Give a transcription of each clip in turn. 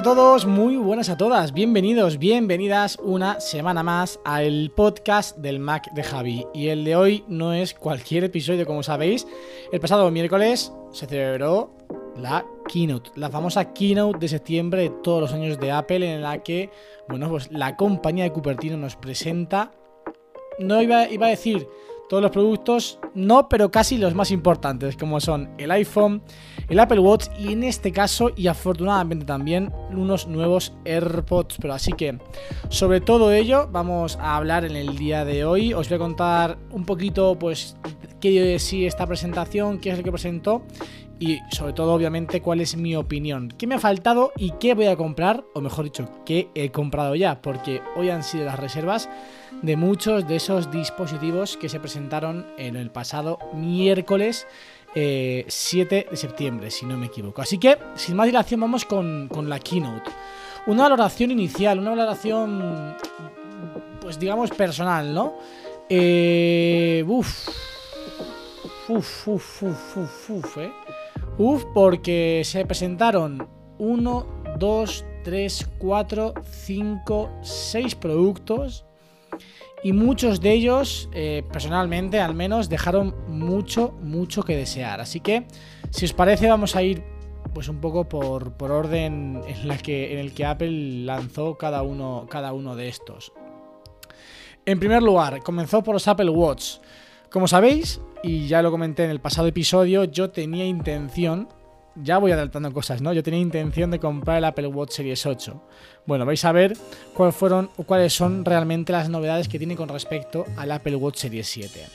A todos, muy buenas a todas, bienvenidos, bienvenidas una semana más al podcast del Mac de Javi. Y el de hoy no es cualquier episodio, como sabéis. El pasado miércoles se celebró la keynote, la famosa keynote de septiembre de todos los años de Apple, en la que, bueno, pues la compañía de Cupertino nos presenta no iba, iba a decir todos los productos, no, pero casi los más importantes, como son el iPhone, el Apple Watch y en este caso, y afortunadamente también, unos nuevos AirPods Pero Así que, sobre todo ello, vamos a hablar en el día de hoy. Os voy a contar un poquito, pues, qué de sí esta presentación, qué es lo que presentó y sobre todo obviamente cuál es mi opinión, qué me ha faltado y qué voy a comprar, o mejor dicho, qué he comprado ya, porque hoy han sido las reservas de muchos de esos dispositivos que se presentaron en el pasado miércoles eh, 7 de septiembre, si no me equivoco. Así que, sin más dilación, vamos con, con la keynote. Una valoración inicial, una valoración, pues digamos, personal, ¿no? Eh, uf, uf, uf, uf, uf, uf, eh. Uf, porque se presentaron 1, 2, 3, 4, 5, 6 productos y muchos de ellos, eh, personalmente al menos, dejaron mucho, mucho que desear. Así que, si os parece, vamos a ir pues un poco por, por orden en, la que, en el que Apple lanzó cada uno, cada uno de estos. En primer lugar, comenzó por los Apple Watch. Como sabéis, y ya lo comenté en el pasado episodio, yo tenía intención, ya voy adelantando cosas, ¿no? Yo tenía intención de comprar el Apple Watch Series 8. Bueno, vais a ver cuáles fueron o cuáles son realmente las novedades que tiene con respecto al Apple Watch Series 7.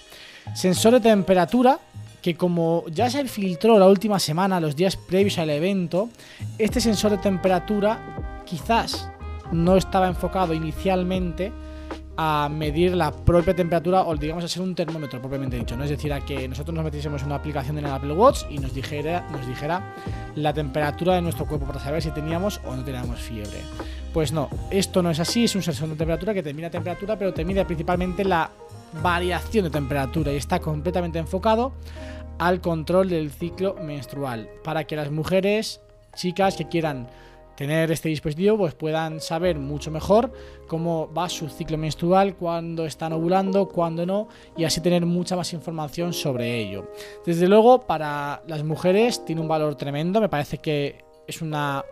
Sensor de temperatura, que como ya se filtró la última semana, los días previos al evento, este sensor de temperatura quizás no estaba enfocado inicialmente a medir la propia temperatura o digamos a ser un termómetro propiamente dicho, ¿no? Es decir, a que nosotros nos metiésemos una aplicación en el Apple Watch y nos dijera, la temperatura de nuestro cuerpo para saber si teníamos o no teníamos fiebre. Pues no, esto no es así, es un sensor de temperatura que te mide la temperatura, pero te mide principalmente la variación de temperatura y está completamente enfocado al control del ciclo menstrual para que las mujeres, chicas que quieran tener este dispositivo pues puedan saber mucho mejor cómo va su ciclo menstrual, cuándo están ovulando, cuándo no y así tener mucha más información sobre ello. Desde luego para las mujeres tiene un valor tremendo, me parece que es una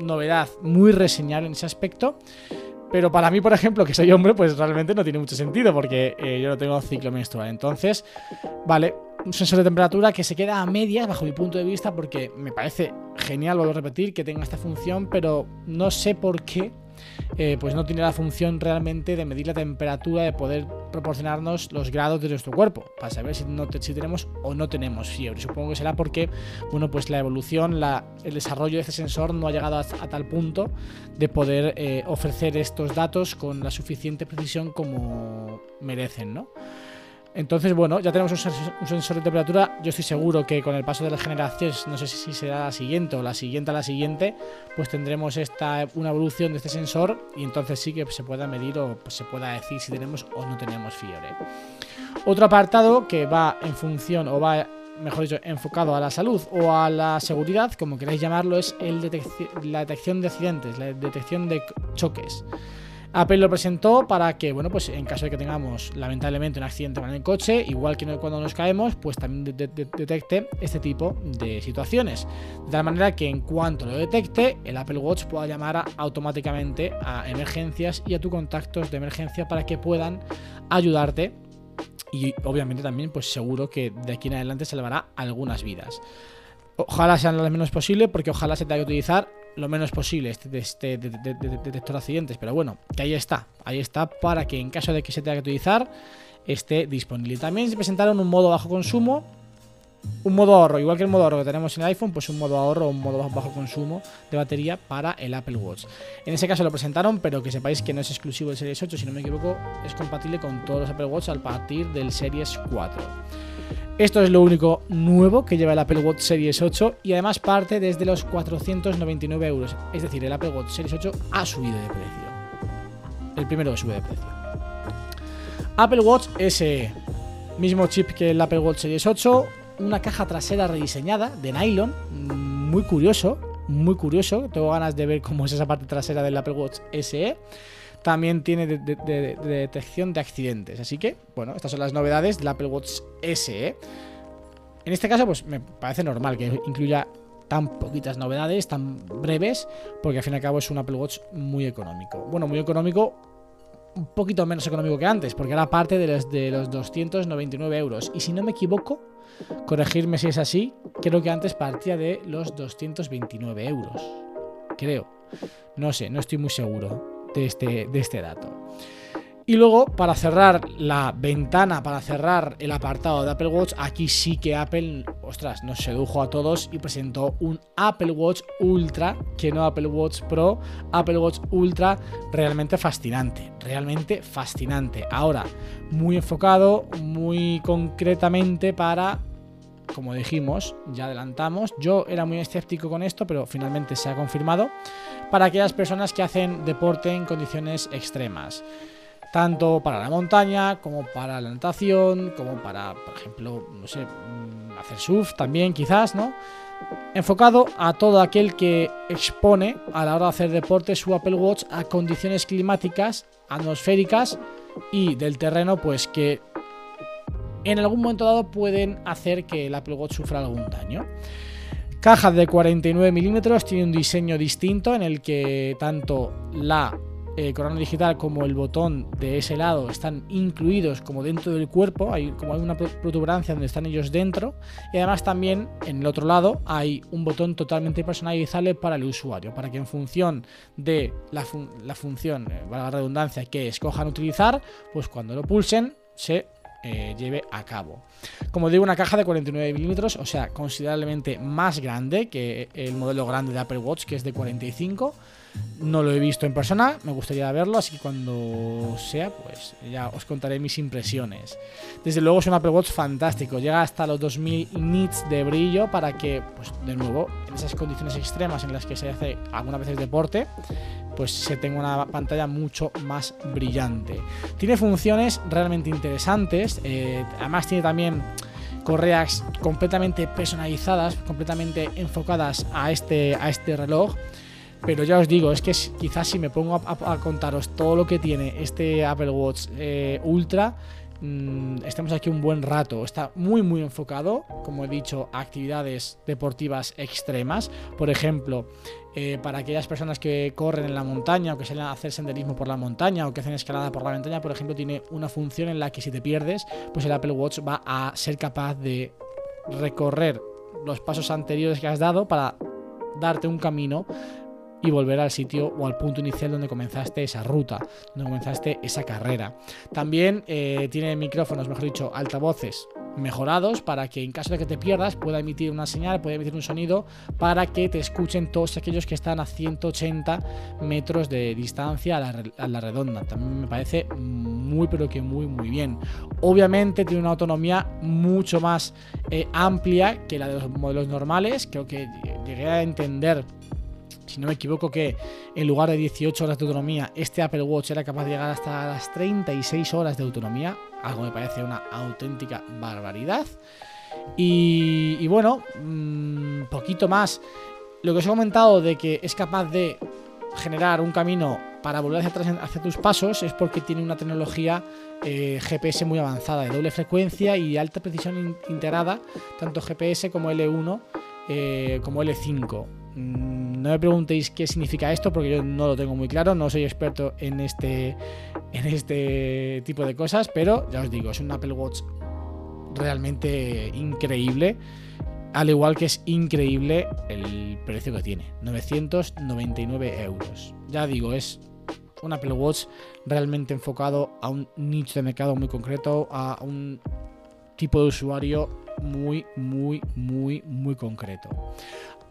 novedad muy reseñable en ese aspecto. Pero para mí, por ejemplo, que soy hombre, pues realmente no tiene mucho sentido porque eh, yo no tengo ciclo menstrual. Entonces, vale, un sensor de temperatura que se queda a medias bajo mi punto de vista porque me parece genial, vuelvo a repetir, que tenga esta función, pero no sé por qué eh, pues no tiene la función realmente de medir la temperatura, de poder proporcionarnos los grados de nuestro cuerpo, para saber si, no si tenemos o no tenemos fiebre. Supongo que será porque, bueno, pues la evolución, la- el desarrollo de este sensor no ha llegado a, a tal punto de poder eh, ofrecer estos datos con la suficiente precisión como merecen, ¿no? Entonces, bueno, ya tenemos un sensor, de temperatura. Yo estoy seguro que con el paso de las generaciones, no sé si será la siguiente o la siguiente a la siguiente, pues tendremos esta, una evolución de este sensor y entonces sí que se pueda medir o pues, se pueda decir si tenemos o no tenemos fiebre. Otro apartado que va en función o va, mejor dicho, enfocado a la salud o a la seguridad, como queráis llamarlo, es la detección de accidentes, la detección de choques. Apple lo presentó para que, bueno, pues en caso de que tengamos lamentablemente un accidente con el coche, igual que cuando nos caemos, pues también de- de- de- detecte este tipo de situaciones. De tal manera que en cuanto lo detecte, el Apple Watch pueda llamar automáticamente a emergencias y a tus contactos de emergencia para que puedan ayudarte. Y obviamente también, pues seguro que de aquí en adelante salvará algunas vidas. Ojalá sean las menos posible, porque ojalá se tenga que utilizar lo menos posible este, este de- de- de- de- detector de accidentes, pero bueno, que ahí está, ahí está para que en caso de que se tenga que utilizar esté disponible. También se presentaron un modo bajo consumo, un modo ahorro, igual que el modo ahorro que tenemos en el iPhone, pues un modo ahorro un modo bajo consumo de batería para el Apple Watch. En ese caso lo presentaron, pero que sepáis que no es exclusivo del Series 8, si no me equivoco, es compatible con todos los Apple Watch a partir del Series 4. Esto es lo único nuevo que lleva el Apple Watch Series 8 y además parte desde los 499 euros. Es decir, el Apple Watch Series 8 ha subido de precio. El primero que sube de precio. Apple Watch SE. Mismo chip que el Apple Watch Series 8. Una caja trasera rediseñada de nylon. Muy curioso. Muy curioso. Tengo ganas de ver cómo es esa parte trasera del Apple Watch SE. También tiene de, de- de- de detección de accidentes. Así que, bueno, estas son las novedades del Apple Watch SE. En este caso, pues me parece normal que incluya tan poquitas novedades, tan breves, porque al fin y al cabo es un Apple Watch muy económico. Bueno, muy económico, un poquito menos económico que antes, porque era parte de los, de los 299 euros. Y si no me equivoco, corregirme si es así, creo que antes partía de los 229 euros. Creo. No sé, no estoy muy seguro de este, de este dato. Y luego, para cerrar la ventana, para cerrar el apartado de Apple Watch, aquí sí que Apple, ostras, nos sedujo a todos y presentó un Apple Watch Ultra, que no Apple Watch Pro, Apple Watch Ultra realmente fascinante, realmente fascinante. Ahora, muy enfocado, muy concretamente para, como dijimos, ya adelantamos, yo era muy escéptico con esto, pero finalmente se ha confirmado, para aquellas personas que hacen deporte en condiciones extremas tanto para la montaña como para la natación, como para, por ejemplo, no sé, mm, hacer surf también quizás, ¿no? Enfocado a todo aquel que expone a la hora de hacer deporte su Apple Watch a condiciones climáticas, atmosféricas y del terreno, pues que en algún momento dado pueden hacer que el Apple sufra algún daño. Caja de 49 milímetros, tiene un diseño distinto en el que tanto la eh, corona digital como el botón de ese lado están incluidos como dentro del cuerpo, hay como hay una pro- protuberancia donde están ellos dentro y además también en el otro lado hay un botón totalmente personalizable para el usuario, para que en función de la, fun- la función, eh, la redundancia, que escojan utilizar, pues cuando lo pulsen se eh, lleve a cabo. Como digo, una caja de 49 milímetros, o sea, considerablemente más grande que el modelo grande de Apple Watch, que es de 45. No lo he visto en persona, me gustaría verlo, así que cuando sea, pues ya os contaré mis impresiones. Desde luego es un Apple Watch fantástico, llega hasta los 2000 nits de brillo para que, pues de nuevo, en esas condiciones extremas en las que se hace algunas veces deporte, pues se tenga una pantalla mucho más brillante. Tiene funciones realmente interesantes, eh, además tiene también correas completamente personalizadas, completamente enfocadas a este, a este reloj. Pero ya os digo, es que quizás si me pongo a contaros todo lo que tiene este Apple Watch eh, Ultra, mm, estemos aquí un buen rato. Está muy muy enfocado, como he dicho, a actividades deportivas extremas. Por ejemplo, eh, para aquellas personas que corren en la montaña o que salen a hacer senderismo por la montaña o que hacen escalada por la montaña, por ejemplo, tiene una función en la que si te pierdes, pues el Apple Watch va a ser capaz de recorrer los pasos anteriores que has dado para darte un camino y volver al sitio o al punto inicial donde comenzaste esa ruta, donde comenzaste esa carrera. También eh, tiene micrófonos, mejor dicho, altavoces mejorados para que en caso de que te pierdas pueda emitir una señal, pueda emitir un sonido para que te escuchen todos aquellos que están a 180 metros de distancia a la, redonda. También me parece muy pero que muy muy bien. Obviamente tiene una autonomía mucho más eh, amplia que la de los modelos normales. Creo que llegué a entender si no me equivoco, que en lugar de 18 horas de autonomía, este Apple Watch era capaz de llegar hasta las 36 horas de autonomía, algo me parece una auténtica barbaridad. Y, bueno, mm, poquito más. Lo que os he comentado de que es capaz de generar un camino para volver hacia atrás hacia tus pasos es porque tiene una tecnología eh, GPS muy avanzada, de doble frecuencia y alta precisión in- integrada, tanto GPS como L1 eh, como L5. Mm, No me preguntéis qué significa esto porque yo no lo tengo muy claro, no soy experto en este, en este tipo de cosas, pero ya os digo, es un Apple Watch realmente increíble Al igual que es increíble el precio que tiene, 999 euros. Ya digo, es un Apple Watch realmente enfocado a un nicho de mercado muy concreto, a un tipo de usuario muy, muy, muy, muy concreto.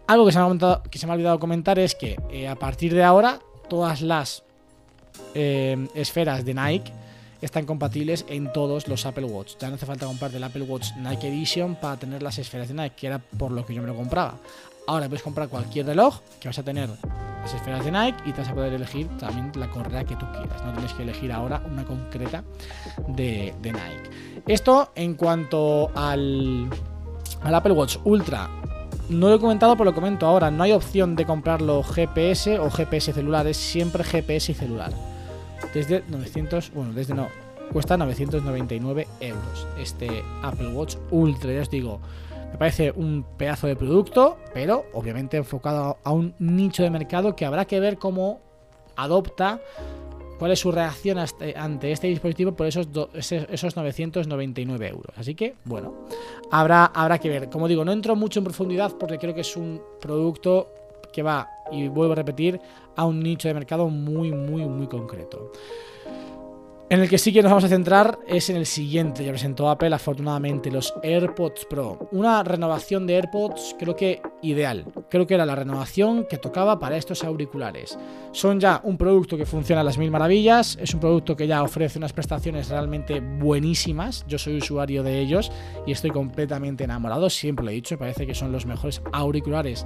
Algo que se me ha, que se me olvidado comentar es que eh, a partir de ahora todas las eh, esferas de Nike están compatibles en todos los Apple Watch. Ya no hace falta comprarte el Apple Watch Nike Edition para tener las esferas de Nike, que era por lo que yo me lo compraba. Ahora puedes comprar cualquier reloj que vas a tener las esferas de Nike y te vas a poder elegir también la correa que tú quieras. No tienes que elegir ahora una concreta de, Nike. Esto en cuanto al Apple Watch Ultra. No lo he comentado, pero lo comento ahora. No hay opción de comprarlo GPS o GPS celular, es siempre GPS y celular. Desde 900, bueno, desde no, cuesta 999 euros este Apple Watch Ultra. Ya os digo, me parece un pedazo de producto, pero obviamente enfocado a un nicho de mercado que habrá que ver cómo adopta, cuál es su reacción este- ante este dispositivo por esos, esos 999 euros. Así que, bueno, habrá, habrá que ver. Como digo, no entro mucho en profundidad porque creo que es un producto que va, y vuelvo a repetir, a un nicho de mercado muy, muy, muy concreto. En el que sí que nos vamos a centrar es en el siguiente. Ya presentó Apple, afortunadamente, los AirPods Pro. Una renovación de AirPods, creo que ideal. Creo que era la renovación que tocaba para estos auriculares. Son ya un producto que funciona a las mil maravillas. Es un producto que ya ofrece unas prestaciones realmente buenísimas. Yo soy usuario de ellos y estoy completamente enamorado. Siempre lo he dicho, parece que son los mejores auriculares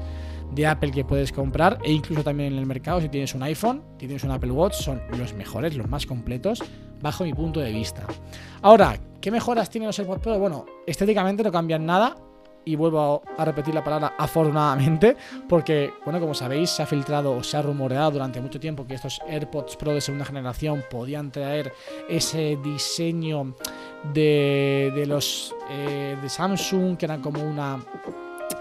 de Apple que puedes comprar e incluso también en el mercado si tienes un iPhone, si tienes un Apple Watch, son los mejores, los más completos bajo mi punto de vista. Ahora, ¿qué mejoras tienen los AirPods Pro? Bueno, estéticamente no cambian nada y vuelvo a repetir la palabra afortunadamente porque, bueno, como sabéis, se ha filtrado o se ha rumoreado durante mucho tiempo que estos AirPods Pro de segunda generación podían traer ese diseño de, de los eh, de Samsung que eran como una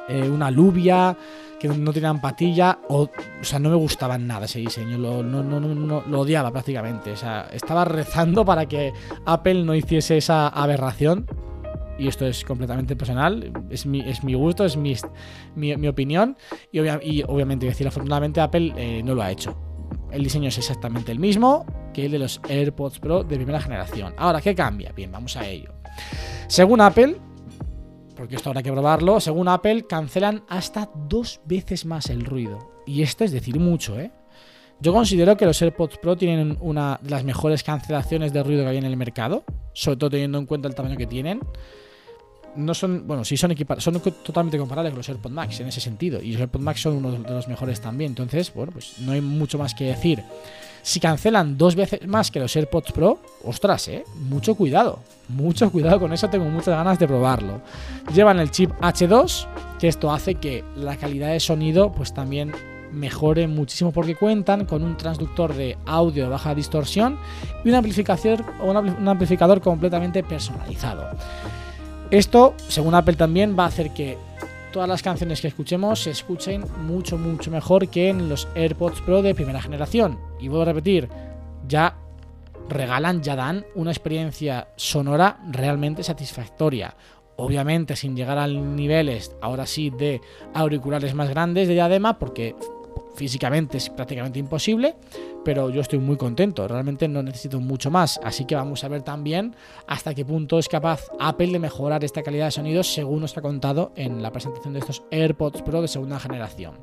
eh, una alubia, que no tenían patilla, o, o sea, no me gustaba nada ese diseño, lo, no, no, no- lo odiaba prácticamente, o sea, estaba rezando para que Apple no hiciese esa aberración, y esto es completamente personal, es mi, es mi gusto, es mi, mi, opinión, y obviamente, decir, afortunadamente Apple eh, no lo ha hecho. El diseño es exactamente el mismo que el de los AirPods Pro de primera generación. Ahora, ¿qué cambia? Bien, vamos a ello. Según Apple, porque esto habrá que probarlo, según Apple cancelan hasta dos veces más el ruido. Y esto es decir mucho, ¿eh? Yo considero que los AirPods Pro tienen una de las mejores cancelaciones de ruido que hay en el mercado, sobre todo teniendo en cuenta el tamaño que tienen. No son, bueno, sí son equipar, son totalmente comparables con los AirPods Max en ese sentido, y los AirPods Max son uno de los mejores también. Entonces, bueno, pues no hay mucho más que decir. Si cancelan dos veces más que los AirPods Pro, ostras, eh, mucho cuidado, mucho cuidado con eso, tengo muchas ganas de probarlo. Llevan el chip H2, que esto hace que la calidad de sonido pues también mejore muchísimo porque cuentan con un transductor de audio de baja distorsión y un amplificador, un amplificador completamente personalizado. Esto, según Apple también, va a hacer que todas las canciones que escuchemos se escuchen mucho, mucho mejor que en los AirPods Pro de primera generación. Y vuelvo a repetir, ya regalan, ya dan una experiencia sonora realmente satisfactoria. Obviamente sin llegar a niveles, ahora sí, de auriculares más grandes de diadema, porque físicamente es prácticamente imposible, pero yo estoy muy contento, realmente no necesito mucho más, así que vamos a ver también hasta qué punto es capaz Apple de mejorar esta calidad de sonido según nos ha contado en la presentación de estos AirPods Pro de segunda generación.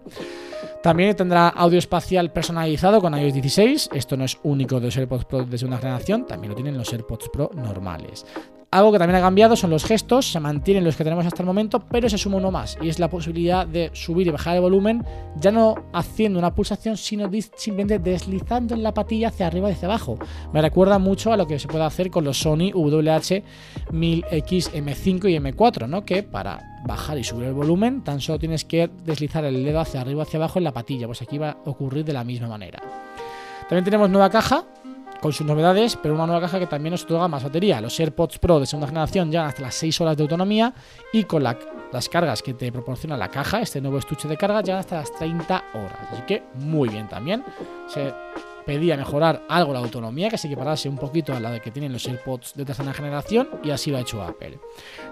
También tendrá audio espacial personalizado con iOS 16. Esto no es único de los AirPods Pro de segunda generación, también lo tienen los AirPods Pro normales. Algo que también ha cambiado son los gestos, se mantienen los que tenemos hasta el momento, pero se suma uno más, y es la posibilidad de subir y bajar el volumen, ya no haciendo una pulsación, sino simplemente deslizando en la patilla hacia arriba y hacia abajo. Me recuerda mucho a lo que se puede hacer con los Sony WH-1000X M5 y M4, ¿no? Que para bajar y subir el volumen, tan solo tienes que deslizar el dedo hacia arriba hacia abajo en la patilla, pues aquí va a ocurrir de la misma manera. También tenemos nueva caja, con sus novedades, pero una nueva caja que también nos otorga más batería. Los AirPods Pro de segunda generación llegan hasta las 6 horas de autonomía y con la- las cargas que te proporciona la caja, este nuevo estuche de carga, llegan hasta las 30 horas. Así que muy bien también. Se pedía mejorar algo la autonomía, que se equiparase un poquito a la que tienen los AirPods de tercera generación y así lo ha hecho Apple.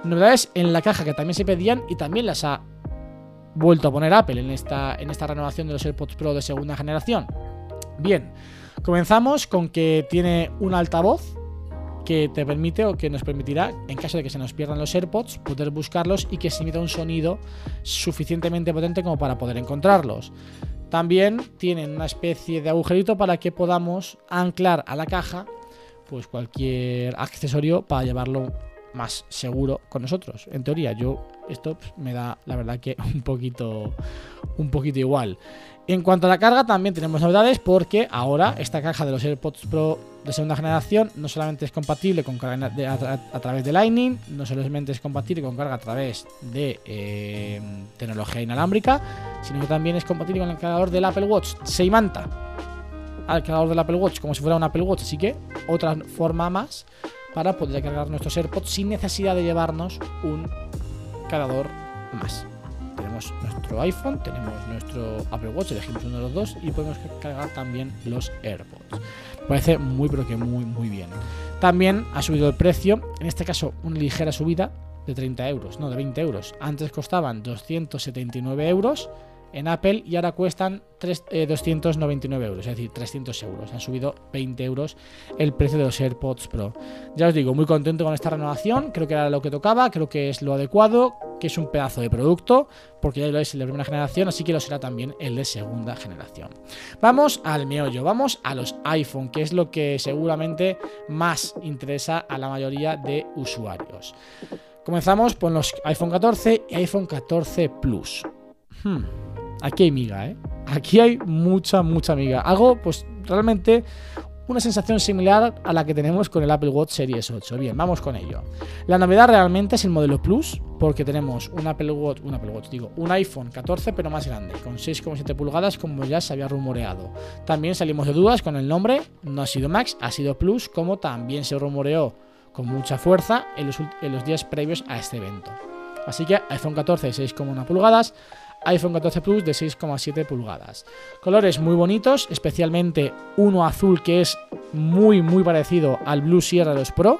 Novedades en la caja que también se pedían y también las ha vuelto a poner Apple en esta, en esta renovación de los AirPods Pro de segunda generación? Bien, comenzamos con que tiene un altavoz que te permite o que nos permitirá, en caso de que se nos pierdan los AirPods, poder buscarlos y que se emita un sonido suficientemente potente como para poder encontrarlos. También tienen una especie de agujerito para que podamos anclar a la caja pues cualquier accesorio para llevarlo más seguro con nosotros. En teoría, yo esto pues, me da la verdad que un poquito un poquito igual. En cuanto a la carga, también tenemos novedades porque ahora esta caja de los AirPods Pro de segunda generación no solamente es compatible con carga a través de Lightning, no solamente es compatible con carga a través de eh, tecnología inalámbrica, sino que también es compatible con el cargador del Apple Watch. Se imanta al cargador del Apple Watch como si fuera un Apple Watch, así que otra forma más para poder cargar nuestros AirPods sin necesidad de llevarnos un cargador más. Tenemos nuestro iPhone, tenemos nuestro Apple Watch, elegimos uno de los dos y podemos cargar también los AirPods. Parece muy pero que muy muy bien. También ha subido el precio, en este caso una ligera subida de 30 euros, no de 20 euros. Antes costaban 279 euros en Apple y ahora cuestan tres- eh, 299 euros, es decir, 300 euros. Han subido 20 euros el precio de los AirPods Pro. Ya os digo, muy contento con esta renovación, creo que era lo que tocaba, creo que es lo adecuado, que es un pedazo de producto, porque ya lo es el de primera generación, así que lo será también el de segunda generación. Vamos al meollo, vamos a los iPhone, que es lo que seguramente más interesa a la mayoría de usuarios. Comenzamos con los iPhone 14 y iPhone 14 Plus. Hmm, Aquí hay miga, ¿eh? Aquí hay mucha, mucha miga. Algo, pues realmente una sensación similar a la que tenemos con el Apple Watch Series 8. Bien, vamos con ello. La novedad realmente es el modelo Plus, porque tenemos un Apple Watch, un Apple Watch, digo, un iPhone 14 pero más grande, con 6,7 pulgadas como ya se había rumoreado. También salimos de dudas con el nombre, no ha sido Max, ha sido Plus, como también se rumoreó con mucha fuerza en los, en los días previos a este evento. Así que iPhone 14 de 6,1 pulgadas, iPhone 14 Plus de 6,7 pulgadas. Colores muy bonitos, especialmente uno azul que es muy muy parecido al Blue Sierra de los Pro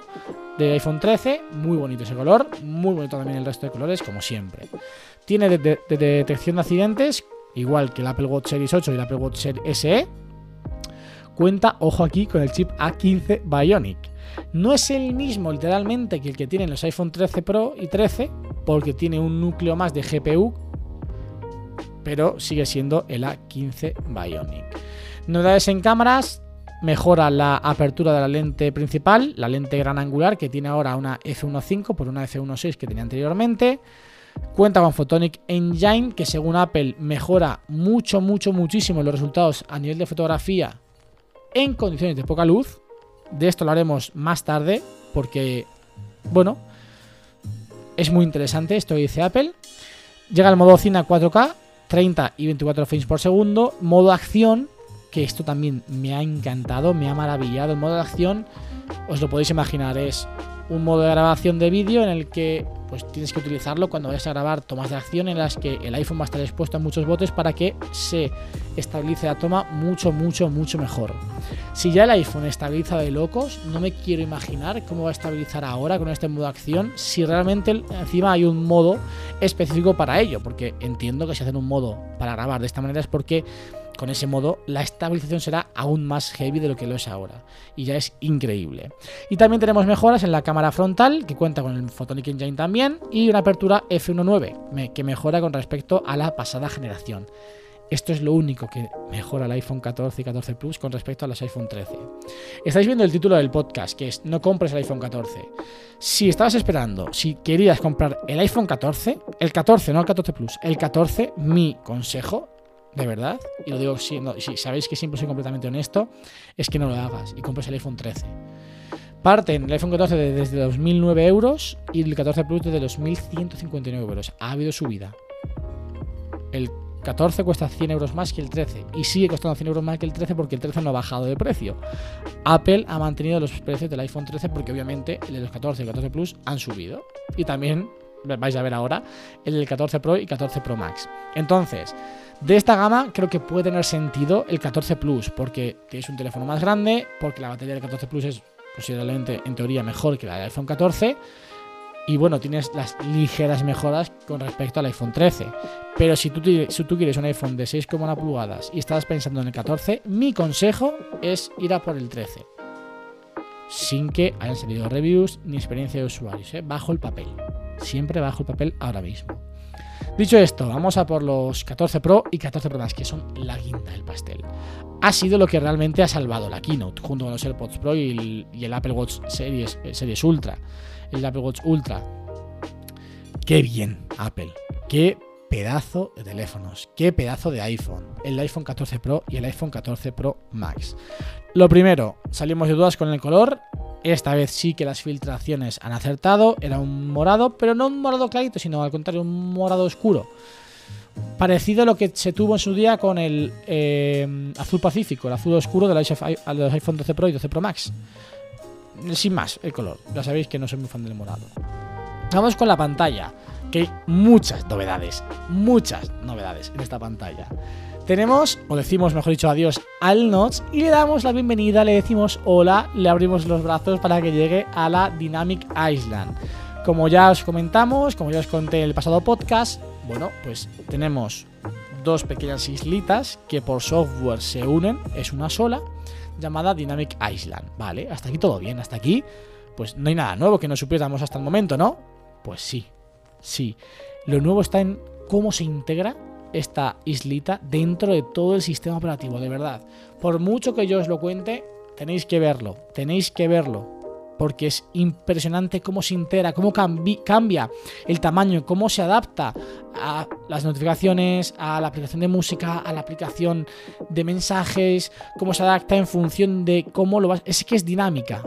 de iPhone 13, muy bonito ese color, muy bonito también el resto de colores como siempre. Tiene de- de- de detección de accidentes, igual que el Apple Watch Series 8 y el Apple Watch Series SE. Cuenta, ojo aquí, con el chip A15 Bionic. No es el mismo literalmente que el que tienen los iPhone 13 Pro y 13, porque tiene un núcleo más de GPU, pero sigue siendo el A15 Bionic. Novedades en cámaras, mejora la apertura de la lente principal, la lente gran angular que tiene ahora una f1.5 por una f1.6 que tenía anteriormente. Cuenta con Photonic Engine que según Apple mejora mucho, mucho, muchísimo los resultados a nivel de fotografía en condiciones de poca luz. De esto lo haremos más tarde porque, bueno, es muy interesante esto dice Apple. Llega el modo cine a 4K, 30 y 24 frames por segundo. Modo acción, que esto también me ha encantado, me ha maravillado. El modo de acción, os lo podéis imaginar, es un modo de grabación de vídeo en el que pues tienes que utilizarlo cuando vayas a grabar tomas de acción en las que el iPhone va a estar expuesto a muchos botes para que se estabilice la toma mucho, mucho, mucho mejor. Si ya el iPhone estabiliza de locos, no me quiero imaginar cómo va a estabilizar ahora con este modo de acción si realmente encima hay un modo específico para ello, porque entiendo que si hacen un modo para grabar de esta manera es porque con ese modo la estabilización será aún más heavy de lo que lo es ahora y ya es increíble. Y también tenemos mejoras en la cámara frontal que cuenta con el Photonic Engine también y una apertura f1.9 me- que mejora con respecto a la pasada generación. Esto es lo único que mejora el iPhone 14 y 14 Plus con respecto a los iPhone 13. Estáis viendo el título del podcast, que es No compres el iPhone 14. Si estabas esperando, si querías comprar el iPhone 14, el 14, no el 14 Plus, el 14, mi consejo, de verdad, y lo digo siendo, si sabéis que siempre soy completamente honesto, es que no lo hagas y compres el iPhone 13. Parten el iPhone 14 de- desde los 1009 euros y el 14 Plus desde los 1159 euros. Ha habido subida. El 14 cuesta 100 euros más que el 13 y sigue costando 100 euros más que el 13 porque el 13 no ha bajado de precio. Apple ha mantenido los precios del iPhone 13 porque obviamente el de los 14 y el 14 Plus han subido. Y también vais a ver ahora el del 14 Pro y 14 Pro Max. Entonces, de esta gama creo que puede tener sentido el 14 Plus porque es un teléfono más grande, porque la batería del 14 Plus es considerablemente en teoría mejor que la del iPhone 14 Y bueno, tienes las ligeras mejoras con respecto al iPhone 13. Pero si tú, ti- si tú quieres un iPhone de 6,1 pulgadas y estás pensando en el 14, mi consejo es ir a por el 13. Sin que hayan salido reviews ni experiencia de usuarios, ¿eh? bajo el papel. Siempre bajo el papel ahora mismo. Dicho esto, vamos a por los 14 Pro y 14 Pro Max, que son la guinda del pastel. Ha sido lo que realmente ha salvado la keynote, junto con los AirPods Pro y el, y el Apple Watch Series, eh, Series Ultra. El Apple Watch Ultra. Qué bien, Apple. Qué pedazo de teléfonos. Qué pedazo de iPhone. El iPhone 14 Pro y el iPhone 14 Pro Max. Lo primero, salimos de dudas con el color. Esta vez sí que las filtraciones han acertado. Era un morado, pero no un morado clarito, sino al contrario, un morado oscuro. Parecido a lo que se tuvo en su día con el eh, azul pacífico, el azul oscuro de los iPhone- de los iPhone 12 Pro y 12 Pro Max. Sin más, el color. Ya sabéis que no soy muy fan del morado. Vamos con la pantalla, que hay muchas novedades, muchas novedades en esta pantalla. Tenemos, o decimos mejor dicho, adiós al Notch y le damos la bienvenida, le decimos hola, le abrimos los brazos para que llegue a la Dynamic Island. Como ya os comentamos, como ya os conté en el pasado podcast, bueno, pues tenemos dos pequeñas islitas que por software se unen, es una sola, llamada Dynamic Island. Vale, hasta aquí todo bien, hasta aquí, pues no hay nada nuevo que no supiéramos hasta el momento, ¿no? Pues sí, sí. Lo nuevo está en cómo se integra esta islita dentro de todo el sistema operativo, de verdad. Por mucho que yo os lo cuente, tenéis que verlo, tenéis que verlo. Porque es impresionante cómo se integra, cómo cambi- cambia el tamaño, cómo se adapta a las notificaciones, a la aplicación de música, a la aplicación de mensajes, cómo se adapta en función de cómo lo vas. Es que es dinámica.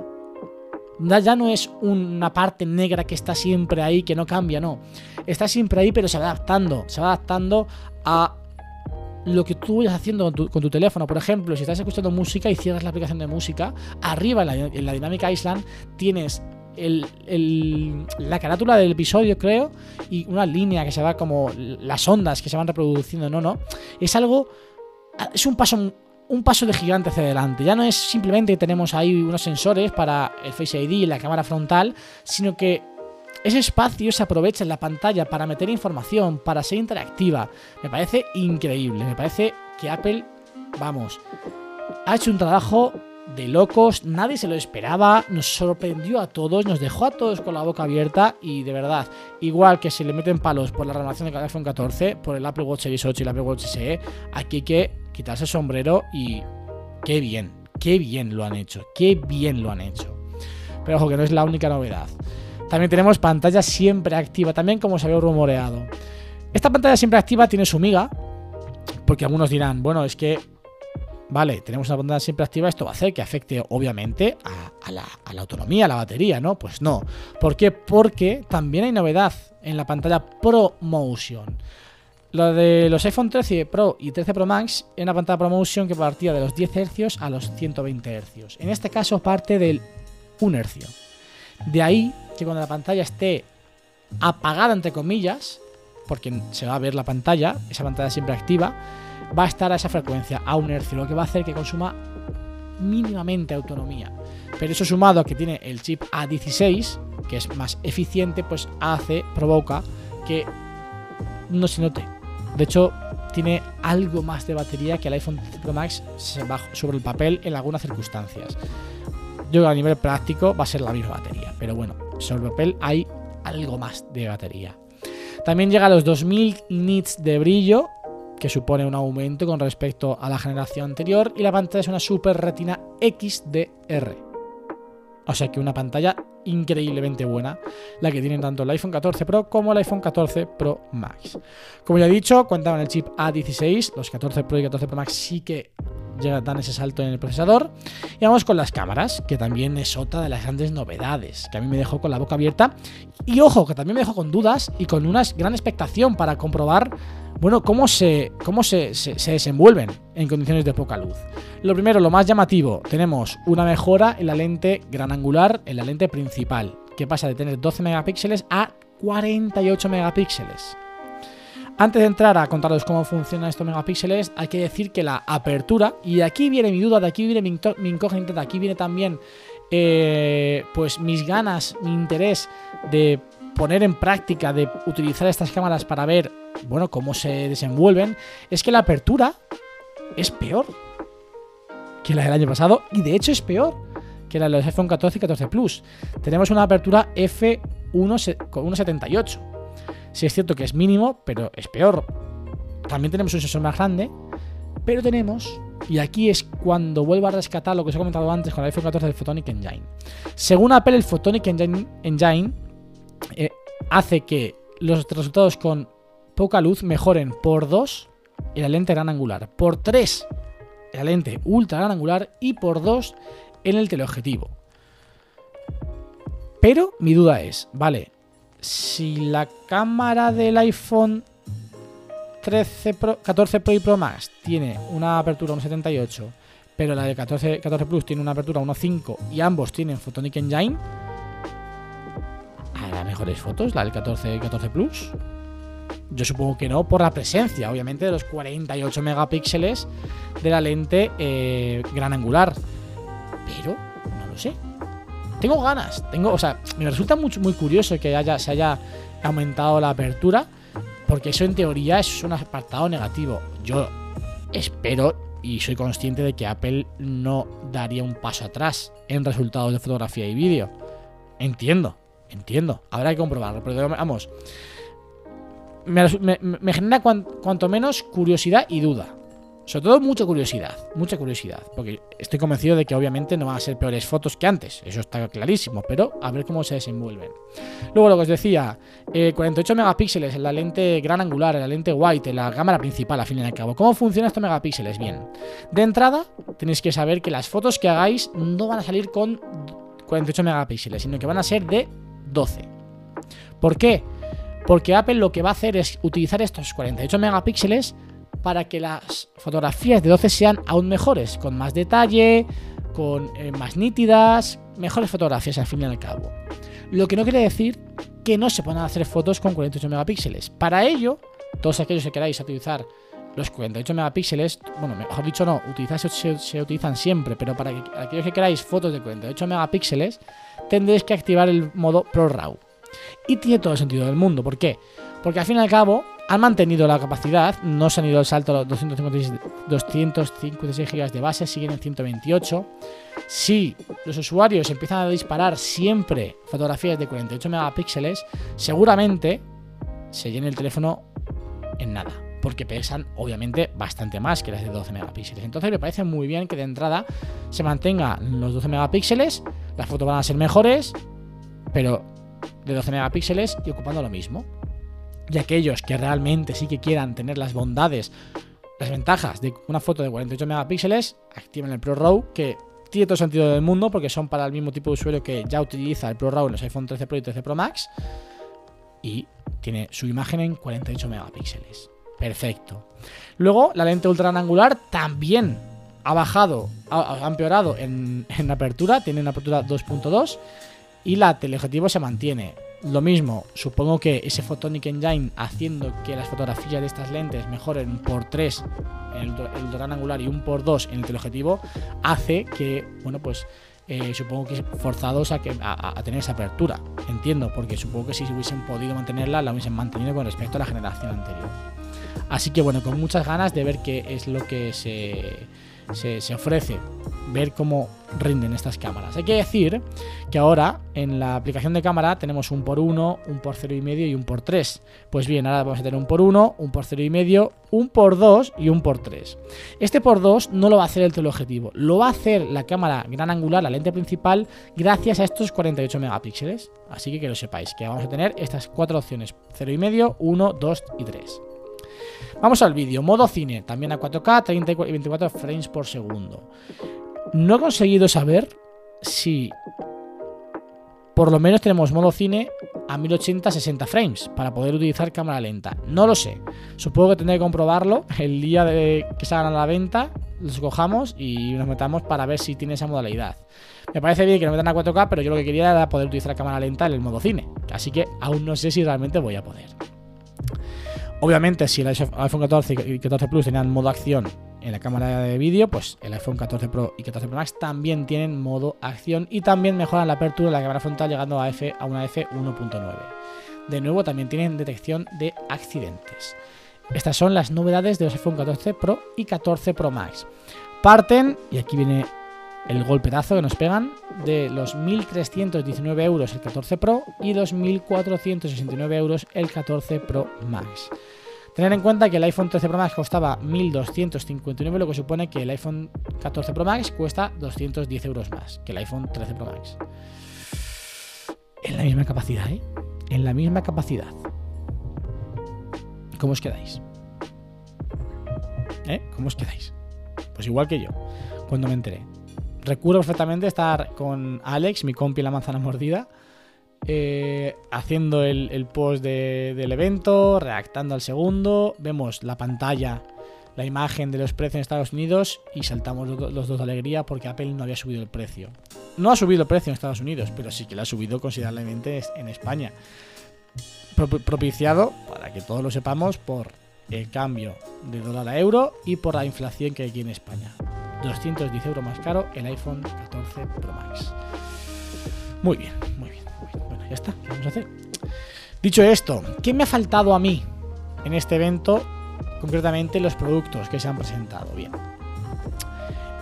Ya no es una parte negra que está siempre ahí, que no cambia, no. Está siempre ahí, pero se va adaptando. Se va adaptando a lo que tú vayas haciendo con tu, teléfono. Por ejemplo, si estás escuchando música y cierras la aplicación de música, arriba en la, en Island tienes la carátula del episodio, creo, y una línea que se va como las ondas que se van reproduciendo. No, no. Es algo. Es un paso un paso de gigante hacia adelante. Ya no es simplemente que tenemos ahí unos sensores para el Face ID y la cámara frontal, sino que ese espacio se aprovecha en la pantalla para meter información, para ser interactiva. Me parece increíble. Me parece que Apple, vamos, ha hecho un trabajo de locos. Nadie se lo esperaba. Nos sorprendió a todos. Nos dejó a todos con la boca abierta. Y de verdad, igual que se le meten palos por la renovación del iPhone 14, por el Apple Watch Series 8 y el Apple Watch SE, aquí hay que quitarse el sombrero y qué bien, qué bien lo han hecho, qué bien lo han hecho. Pero ojo que no es la única novedad. También tenemos pantalla siempre activa, también como se había rumoreado. Esta pantalla siempre activa tiene su miga, porque algunos dirán, bueno, es que, vale, tenemos una pantalla siempre activa, esto va a hacer que afecte obviamente a, la, a la autonomía, a la batería, ¿no? Pues no. ¿Por qué? Porque también hay novedad en la pantalla ProMotion. Lo de los iPhone 13 Pro y 13 Pro Max es una pantalla ProMotion que partía de los 10 Hz a los 120 Hz. En este caso parte del 1 Hz. De ahí que cuando la pantalla esté apagada, entre comillas, porque se va a ver la pantalla, esa pantalla siempre activa, va a estar a esa frecuencia, a 1 Hz, lo que va a hacer que consuma mínimamente autonomía. Pero eso sumado a que tiene el chip A16, que es más eficiente, pues hace, provoca que no se note. De hecho, tiene algo más de batería que el iPhone Pro Max sobre el papel en algunas circunstancias. Yo creo que a nivel práctico va a ser la misma batería, pero bueno, sobre el papel hay algo más de batería. También llega a los 2000 nits de brillo, que supone un aumento con respecto a la generación anterior, y la pantalla es una Super Retina XDR. O sea que una pantalla increíblemente buena, la que tienen tanto el iPhone 14 Pro como el iPhone 14 Pro Max. Como ya he dicho, cuenta con el chip A16, los 14 Pro y 14 Pro Max sí que llegan, dan ese salto en el procesador. Y vamos con las cámaras, que también es otra de las grandes novedades, que a mí me dejó con la boca abierta. Y ojo, que también me dejó con dudas y con una gran expectación para comprobar, bueno, cómo se, cómo se, se- se desenvuelven en condiciones de poca luz. Lo primero, lo más llamativo, tenemos una mejora en la lente gran angular, en la lente principal, que pasa de tener 12 megapíxeles a 48 megapíxeles. Antes de entrar a contaros cómo funcionan estos megapíxeles, hay que decir que la apertura, y de aquí viene mi duda, de aquí viene mi incógnita, de aquí viene también eh, pues mis ganas, mi interés de poner en práctica de utilizar estas cámaras para ver, bueno, cómo se desenvuelven, es que la apertura es peor que la del año pasado y de hecho es peor que la de los iPhone 14 y 14 Plus. Tenemos una apertura f1 se- con 1.78. Sí es cierto que es mínimo, pero es peor. También tenemos un sensor más grande, pero tenemos, y aquí es cuando vuelvo a rescatar lo que os he comentado antes con el iPhone 14 del Photonic Engine. Según Apple, el Photonic Engine, Engine, eh, hace que los resultados con poca luz mejoren por 2 en la lente gran angular, por 3 en la lente ultra gran angular y por 2 en el teleobjetivo. Pero mi duda es, vale, si la cámara del iPhone 13 Pro- 14 Pro y Pro Max tiene una apertura 1.78, pero la de 14, 14 Plus tiene una apertura 1.5 y ambos tienen Photonic Engine, ¿hará mejores fotos la del 14 14 Plus? Yo supongo que no, por la presencia, obviamente, de los 48 megapíxeles de la lente eh, gran angular. Pero no lo sé. Tengo ganas, tengo, o sea, me resulta muy, muy curioso que haya, se haya aumentado la apertura, porque eso en teoría es un apartado negativo. Yo espero y soy consciente de que Apple no daría un paso atrás en resultados de fotografía y vídeo. Entiendo, entiendo. Habrá que comprobarlo, pero vamos. Me, me- me genera cuan- cuanto menos curiosidad y duda. Sobre todo mucha curiosidad, mucha curiosidad, porque estoy convencido de que obviamente no van a ser peores fotos que antes, eso está clarísimo, pero a ver cómo se desenvuelven. Luego lo que os decía, eh, 48 megapíxeles en la lente gran angular, en la lente white, en la cámara principal, al fin y al cabo. ¿Cómo funcionan estos megapíxeles? Bien, de entrada tenéis que saber que las fotos que hagáis no van a salir con 48 megapíxeles, sino que van a ser de 12. ¿Por qué? Porque Apple lo que va a hacer es utilizar estos 48 megapíxeles para que las fotografías de 12 sean aún mejores, con más detalle, con eh, más nítidas, mejores fotografías al fin y al cabo. Lo que no quiere decir que no se puedan hacer fotos con 48 megapíxeles. Para ello, todos aquellos que queráis utilizar los 48 megapíxeles, bueno, mejor dicho no, utilizar se, utilizan siempre, pero para que- aquellos que queráis fotos de 48 megapíxeles, tendréis que activar el modo ProRAW. Y tiene todo el sentido del mundo. ¿Por qué? Porque al fin y al cabo han mantenido la capacidad, no se han ido al salto a los 256, 256 GB de base, siguen en 128. Si los usuarios empiezan a disparar siempre fotografías de 48 megapíxeles, seguramente se llene el teléfono en nada. Porque pesan, obviamente, bastante más que las de 12 megapíxeles. Entonces me parece muy bien que de entrada se mantengan los 12 megapíxeles, las fotos van a ser mejores, pero de 12 megapíxeles y ocupando lo mismo. Y aquellos que realmente sí que quieran tener las bondades, las ventajas de una foto de 48 megapíxeles, activen el ProRAW, que tiene todo sentido del mundo porque son para el mismo tipo de usuario que ya utiliza el ProRAW en los iPhone 13 Pro y 13 Pro Max. Y tiene su imagen en 48 megapíxeles. Perfecto. Luego, la lente ultra gran angular también ha bajado, ha, empeorado en, apertura, tiene una apertura 2.2 y la teleobjetivo se mantiene. Lo mismo, supongo que ese Photonic Engine haciendo que las fotografías de estas lentes mejoren por 3 en el, el gran angular y un por 2 en el teleobjetivo, hace que, bueno, pues eh, supongo que forzados a- a tener esa apertura. Entiendo, porque supongo que si hubiesen podido mantenerla, la hubiesen mantenido con respecto a la generación anterior. Así que bueno, con muchas ganas de ver qué es lo que se, se, se ofrece, ver cómo rinden estas cámaras. Hay que decir que ahora en la aplicación de cámara tenemos un por 1, un por 0,5 y un por 3. Pues bien, ahora vamos a tener un por 1, un por 0,5, un por 2 y un por 3. Este por 2 no lo va a hacer el teleobjetivo, lo va a hacer la cámara gran angular, la lente principal, gracias a estos 48 megapíxeles. Así que que lo sepáis, que vamos a tener estas cuatro opciones, 0,5, 1, 2 y 3. Vamos al vídeo, modo cine, también a 4K, 30 y 24 frames por segundo. No he conseguido saber si por lo menos tenemos modo cine a 1080 60 frames para poder utilizar cámara lenta. No lo sé. Supongo que tendré que comprobarlo el día de que salgan a la venta. Los cojamos y nos metamos para ver si tiene esa modalidad. Me parece bien que nos metan a 4K, pero yo lo que quería era poder utilizar cámara lenta en el modo cine. Así que aún no sé si realmente voy a poder. Obviamente, si el iPhone 14 y 14 Plus tenían modo acción en la cámara de vídeo, pues el iPhone 14 Pro y 14 Pro Max también tienen modo acción y también mejoran la apertura de la cámara frontal llegando a, F, a una F1.9. De nuevo, también tienen detección de accidentes. Estas son las novedades de los iPhone 14 Pro y 14 Pro Max. Parten, y aquí viene el golpetazo que nos pegan, de los 1.319 euros el 14 Pro y los 1.469 euros el 14 Pro Max. Tener en cuenta que el iPhone 13 Pro Max costaba 1.259, lo que supone que el iPhone 14 Pro Max cuesta 210 euros más que el iPhone 13 Pro Max. En la misma capacidad, ¿eh? En la misma capacidad. ¿Cómo os quedáis? ¿Eh? ¿Cómo os quedáis? Pues igual que yo, cuando me enteré. Recuerdo perfectamente estar con Alex, mi compi la manzana mordida, eh, haciendo el, post de- del evento, redactando al segundo, vemos la pantalla, la imagen de los precios en Estados Unidos y saltamos los, do- los dos de alegría porque Apple no había subido el precio. No ha subido el precio en Estados Unidos, pero sí que lo ha subido considerablemente en España. Pro- propiciado, para que todos lo sepamos, por el cambio de dólar a euro y por la inflación que hay aquí en España. 210 euros más caro el iPhone 14 Pro Max. Muy bien, muy bien, muy bien. Bueno, ya está, ¿qué vamos a hacer? Dicho esto, ¿qué me ha faltado a mí en este evento? Concretamente los productos que se han presentado. Bien.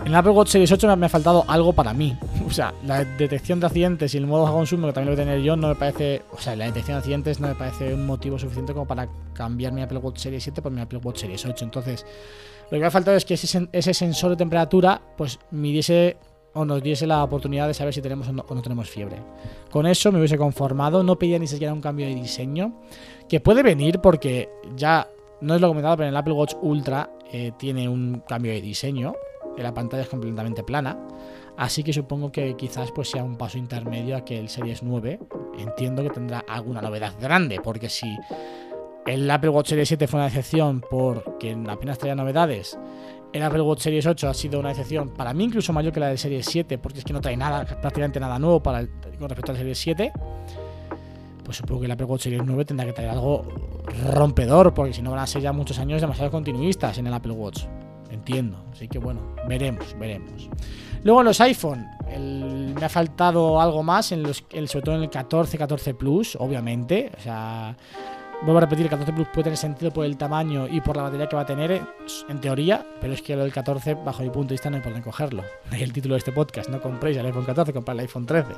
En el Apple Watch Series 8 me- ha faltado algo para mí. O sea, la detección de accidentes y el modo consumo que también lo voy a tener yo no me parece... O sea, la detección de accidentes no me parece un motivo suficiente como para cambiar mi Apple Watch Series 7 por mi Apple Watch Series 8. Entonces, lo que ha faltado es que ese, sen- ese sensor de temperatura pues midiese o nos diese la oportunidad de saber si tenemos o no, o no tenemos fiebre. Con eso me hubiese conformado, no pedía ni siquiera un cambio de diseño, que puede venir porque ya no es lo comentado, pero en el Apple Watch Ultra eh, tiene un cambio de diseño, la pantalla es completamente plana, así que supongo que quizás pues sea un paso intermedio a que el Series 9 entiendo que tendrá alguna novedad grande, porque si el Apple Watch Series 7 fue una decepción porque apenas traía novedades, el Apple Watch Series 8 ha sido una decepción para mí incluso mayor que la del Series 7 porque es que no trae nada, prácticamente nada nuevo con respecto al Series 7. Pues supongo que el Apple Watch Series 9 tendrá que traer algo rompedor porque si no van a ser ya muchos años demasiado continuistas en el Apple Watch. Entiendo, así que bueno, veremos, veremos. Luego en los iPhone, me ha faltado algo más, en el- sobre todo en el 14, 14 Plus, obviamente. O sea, vuelvo a repetir, el 14 Plus puede tener sentido por el tamaño y por la batería que va a tener, eh, en teoría, pero es que lo del 14, bajo mi punto de vista, no hay por dónde cogerlo. El título de este podcast, no compréis el iPhone 14, comprad el iPhone 13.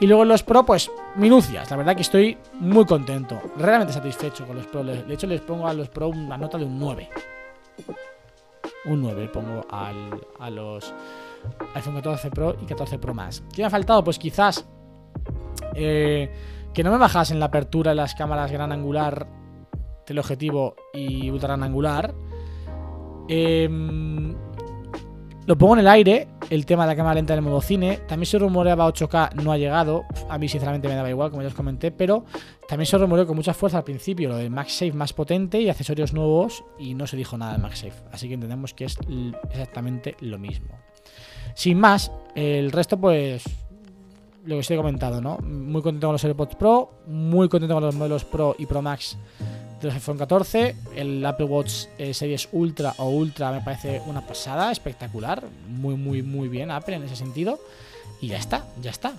Y luego los Pro, pues minucias. La verdad que estoy muy contento, realmente satisfecho con los Pro. De hecho, les pongo a los Pro una nota de un 9. Un 9 le pongo al- a los iPhone 14 Pro y 14 Pro más. ¿Qué me ha faltado? Pues quizás eh, que no me bajasen la apertura en las cámaras gran angular, teleobjetivo y ultra gran angular. Em, lo pongo en el aire, el tema de la cámara lenta en el modo cine. También se rumoreaba 8K, no ha llegado. A mí, sinceramente, me daba igual, como ya os comenté. Pero también se rumoreó con mucha fuerza al principio lo del MagSafe más potente y accesorios nuevos. Y no se dijo nada del MagSafe. Así que entendemos que es exactamente lo mismo. Sin más, el resto, pues. Lo que os he comentado, ¿no? Muy contento con los AirPods Pro, muy contento con los modelos Pro y Pro Max de los iPhone 14. El Apple Watch eh, Series Ultra o Ultra me parece una pasada, espectacular. Muy, muy, muy bien Apple en ese sentido. Y ya está, ya está.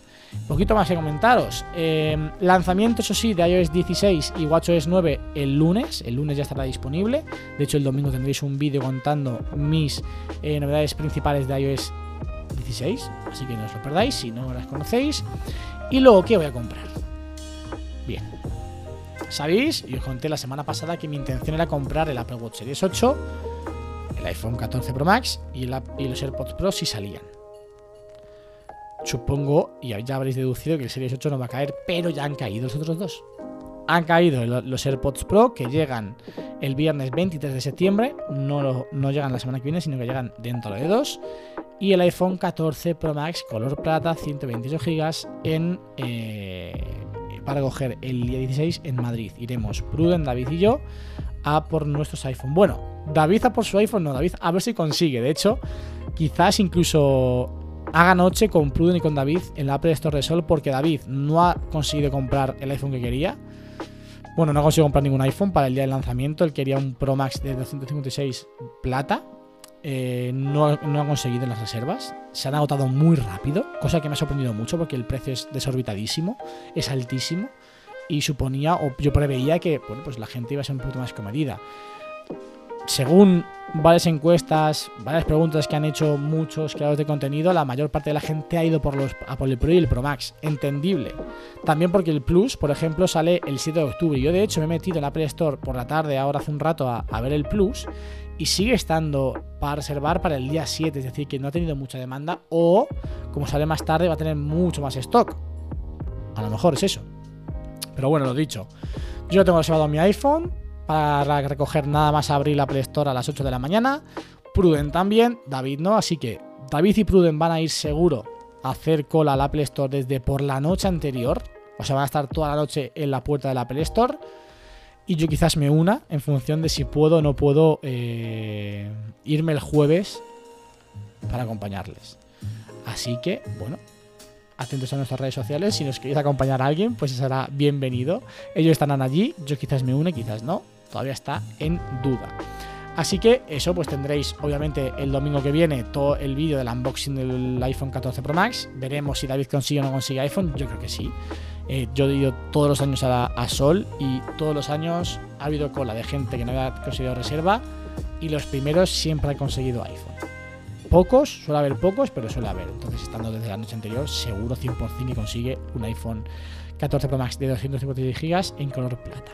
Poquito más que comentaros. Eh, lanzamiento, eso sí, de iOS 16 y WatchOS 9 el lunes. El lunes ya estará disponible. De hecho, el domingo tendréis un vídeo contando mis eh, novedades principales de iOS 16. Así que no os lo perdáis si no las conocéis. Y luego, ¿qué voy a comprar? Bien. Sabéis, y os conté la semana pasada que mi intención era comprar el Apple Watch Series 8, el iPhone 14 Pro Max y, los AirPods Pro si salían. Supongo, y ya habréis deducido que el Series 8 no va a caer, pero ya han caído los otros dos. Han caído lo- los AirPods Pro que llegan el viernes 23 de septiembre, no, no llegan la semana que viene, sino que llegan dentro de dos. Y el iPhone 14 Pro Max color plata, 128 GB en, eh, para coger el día 16 en Madrid. Iremos Pruden, David y yo a por nuestros iPhone. Bueno, David a por su iPhone, no, David a ver si consigue. De hecho, quizás incluso haga noche con Pruden y con David en la Apple Store de Sol porque David no ha conseguido comprar el iPhone que quería. Bueno, no ha conseguido comprar ningún iPhone para el día del lanzamiento. Él quería un Pro Max de 256 plata. Eh, no, no han conseguido en las reservas. Se han agotado muy rápido, cosa que me ha sorprendido mucho porque el precio es desorbitadísimo, es altísimo. Y suponía, o yo preveía que bueno, pues la gente iba a ser un poquito más comedida. Según varias encuestas, varias preguntas que han hecho muchos creadores de contenido, la mayor parte de la gente ha ido por, los, a por el Pro y el Pro Max. Entendible. También porque el Plus, por ejemplo, sale el 7 de octubre. Yo, de hecho, me he metido en la Play Store por la tarde, ahora hace un rato, a ver el Plus. Y sigue estando para reservar para el día 7. Es decir, que no ha tenido mucha demanda. O, como sale más tarde, va a tener mucho más stock. A lo mejor es eso. Pero bueno, lo dicho. Yo tengo reservado mi iPhone para recoger nada más abrir la Play Store a las 8 de la mañana. Pruden también, David no, así que David y Pruden van a ir seguro a hacer cola a la Play Store desde por la noche anterior. O sea, van a estar toda la noche en la puerta de la Store. Y yo quizás me una en función de si puedo o no puedo eh, irme el jueves para acompañarles. Así que, bueno, atentos a nuestras redes sociales. Si nos queréis acompañar a alguien, pues será bienvenido. Ellos estarán allí, yo quizás me une, quizás no. Todavía está en duda. Así que eso, pues tendréis obviamente el domingo que viene todo el vídeo del unboxing del iPhone 14 Pro Max. Veremos si David consigue o no consigue iPhone. Yo creo que sí. Eh, yo he ido todos los años a, Sol y todos los años ha habido cola de gente que no había conseguido reserva y los primeros siempre han conseguido iPhone pocos, suele haber pocos, pero suele haber. Entonces, estando desde la noche anterior, seguro 100% que consigue un iPhone 14 Pro Max de 256 GB en color plata.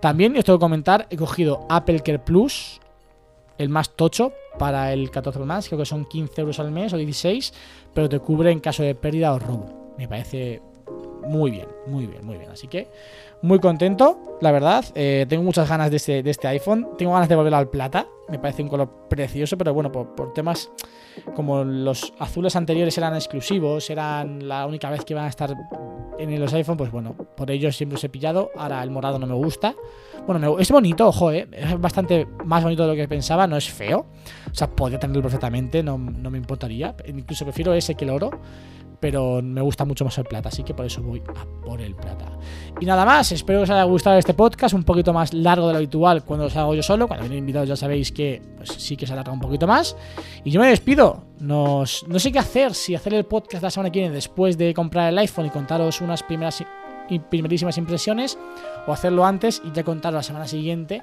También, os tengo que comentar, he cogido Apple Care Plus, el más tocho para el 14 Pro Max, creo que son 15 euros al mes o 16, pero te cubre en caso de pérdida o robo. Me parece muy bien, muy bien, muy bien. Así que muy contento, la verdad. Eh, tengo muchas ganas de este, de este iPhone. Tengo ganas de volverlo al plata. Me parece un color precioso, pero bueno, por, temas como los azules anteriores eran exclusivos, eran la única vez que iban a estar en los iPhone, pues bueno, por ello siempre os he pillado. Ahora el morado no me gusta. Bueno, es bonito, ojo, eh, es bastante más bonito de lo que pensaba, no es feo. O sea, podría tenerlo perfectamente, no, no me importaría. Incluso prefiero ese que el oro pero me gusta mucho más el plata, así que por eso voy a por el plata. Y nada más, espero que os haya gustado este podcast, un poquito más largo de lo habitual cuando os hago yo solo, cuando vienen invitados ya sabéis que pues, sí que se alarga un poquito más. Y yo me despido, no sé qué hacer, si hacer el podcast la semana que viene después de comprar el iPhone y contaros unas primeras primerísimas impresiones, o hacerlo antes y ya contaros la semana siguiente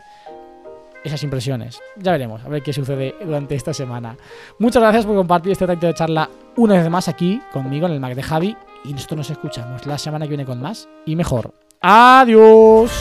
esas impresiones. Ya veremos, a ver qué sucede durante esta semana. Muchas gracias por compartir este ratito de charla una vez más aquí conmigo en el Mac de Javi. Y nosotros nos escuchamos la semana que viene con más y mejor. Adiós.